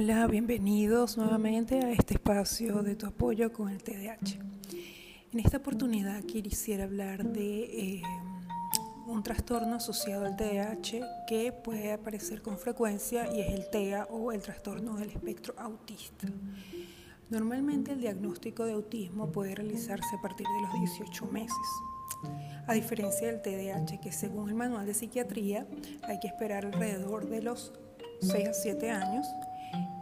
Hola, bienvenidos nuevamente a este espacio de tu apoyo con el TDAH. En esta oportunidad quisiera hablar de eh, un trastorno asociado al TDAH que puede aparecer con frecuencia y es el TEA o el trastorno del espectro autista. Normalmente el diagnóstico de autismo puede realizarse a partir de los 18 meses. A diferencia del TDAH, que según el manual de psiquiatría hay que esperar alrededor de los 6 a 7 años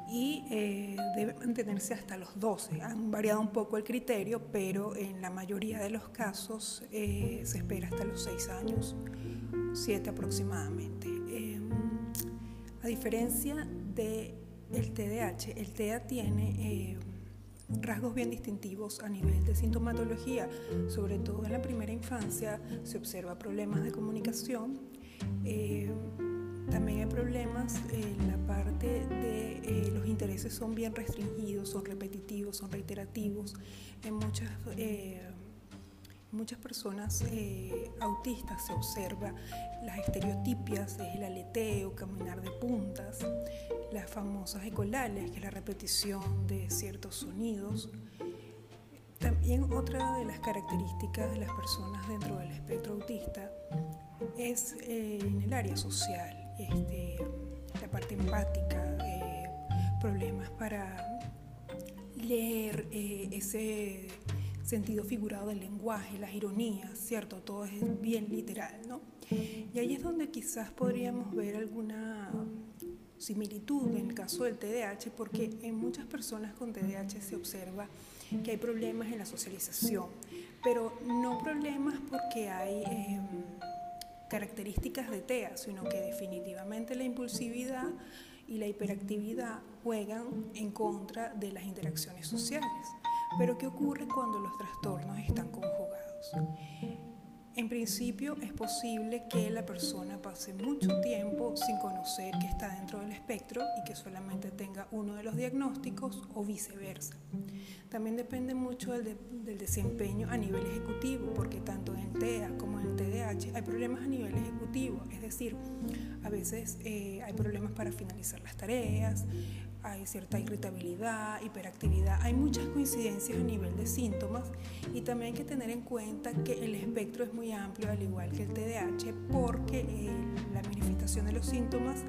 y eh, debe mantenerse hasta los 12. Han variado un poco el criterio, pero en la mayoría de los casos eh, se espera hasta los 6 años, 7 aproximadamente. Em, a diferencia del el TDAH, el TEA tiene em, rasgos bien distintivos a nivel de sintomatología, sobre todo en la primera infancia se observa problemas de comunicación. Em, también hay problemas de eh, intereses son bien restringidos, son repetitivos, son reiterativos. En muchas, eh, muchas personas eh, autistas se observa las estereotipias, el aleteo, caminar de puntas, las famosas ecolales, que es la repetición de ciertos sonidos. También otra de las características de las personas dentro del espectro autista es en el área social este, la parte empática, eh, problemas para leer eh, ese sentido figurado del lenguaje, las ironías, ¿cierto? Todo es bien literal, ¿no? Y ahí es donde quizás podríamos ver alguna similitud en el caso del TDAH, porque en muchas personas con TDAH se observa que hay problemas en la socialización, pero no problemas porque hay... Em, características de TEA, sino que definitivamente la impulsividad y la hiperactividad juegan en contra de las interacciones sociales. Pero ¿qué ocurre cuando los trastornos están conjugados? En principio es posible que la persona pase mucho tiempo sin conocer que está dentro del espectro y que solamente tenga uno de los diagnósticos o viceversa. También depende mucho del, desempeño a nivel ejecutivo, porque tanto en el TEA como en el TDAH hay problemas a nivel ejecutivo, es decir, a veces eh, hay problemas para finalizar las tareas, hay cierta irritabilidad, hiperactividad, hay muchas coincidencias a nivel de síntomas y también hay que tener en cuenta que el espectro es muy amplio, al igual que el TDAH, porque eh, la manifestación de los síntomas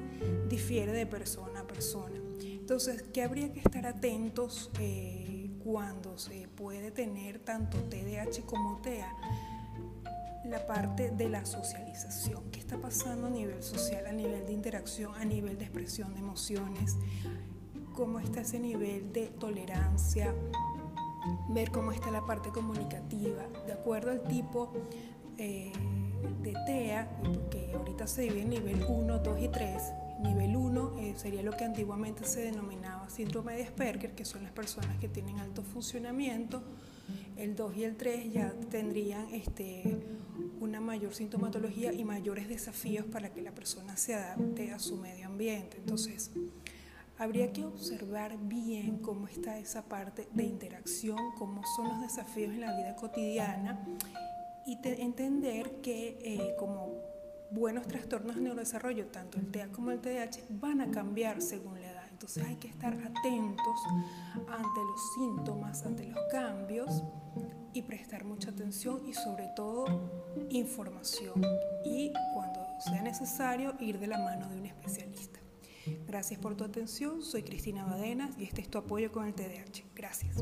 difiere de persona a persona. Entonces, ¿qué habría que estar atentos eh, cuando se puede tener tanto TDAH como TEA? la parte de la socialización. ¿Qué está pasando a nivel social, a nivel de interacción, a nivel de expresión de emociones, cómo está ese nivel de tolerancia, ver cómo está la parte comunicativa, de acuerdo al tipo eh, de TEA, porque ahorita se divide en nivel 1, 2 y 3. Nivel 1 eh, sería lo que antiguamente se denominaba síndrome de Asperger, que son las personas que tienen alto funcionamiento. El 2 y el 3 ya tendrían este, una mayor sintomatología y mayores desafíos para que la persona se adapte a su medio ambiente. Entonces, habría que observar bien cómo está esa parte de interacción, cómo son los desafíos en la vida cotidiana y entender que eh, como buenos trastornos de neurodesarrollo, tanto el TEA como el TDAH, van a cambiar según la edad. Entonces hay que estar atentos ante los síntomas, ante los cambios y prestar mucha atención y sobre todo información. Y cuando sea necesario, ir de la mano de un especialista. Gracias por tu atención. Soy Cristina Badenas y este es tu apoyo con el TDAH. Gracias.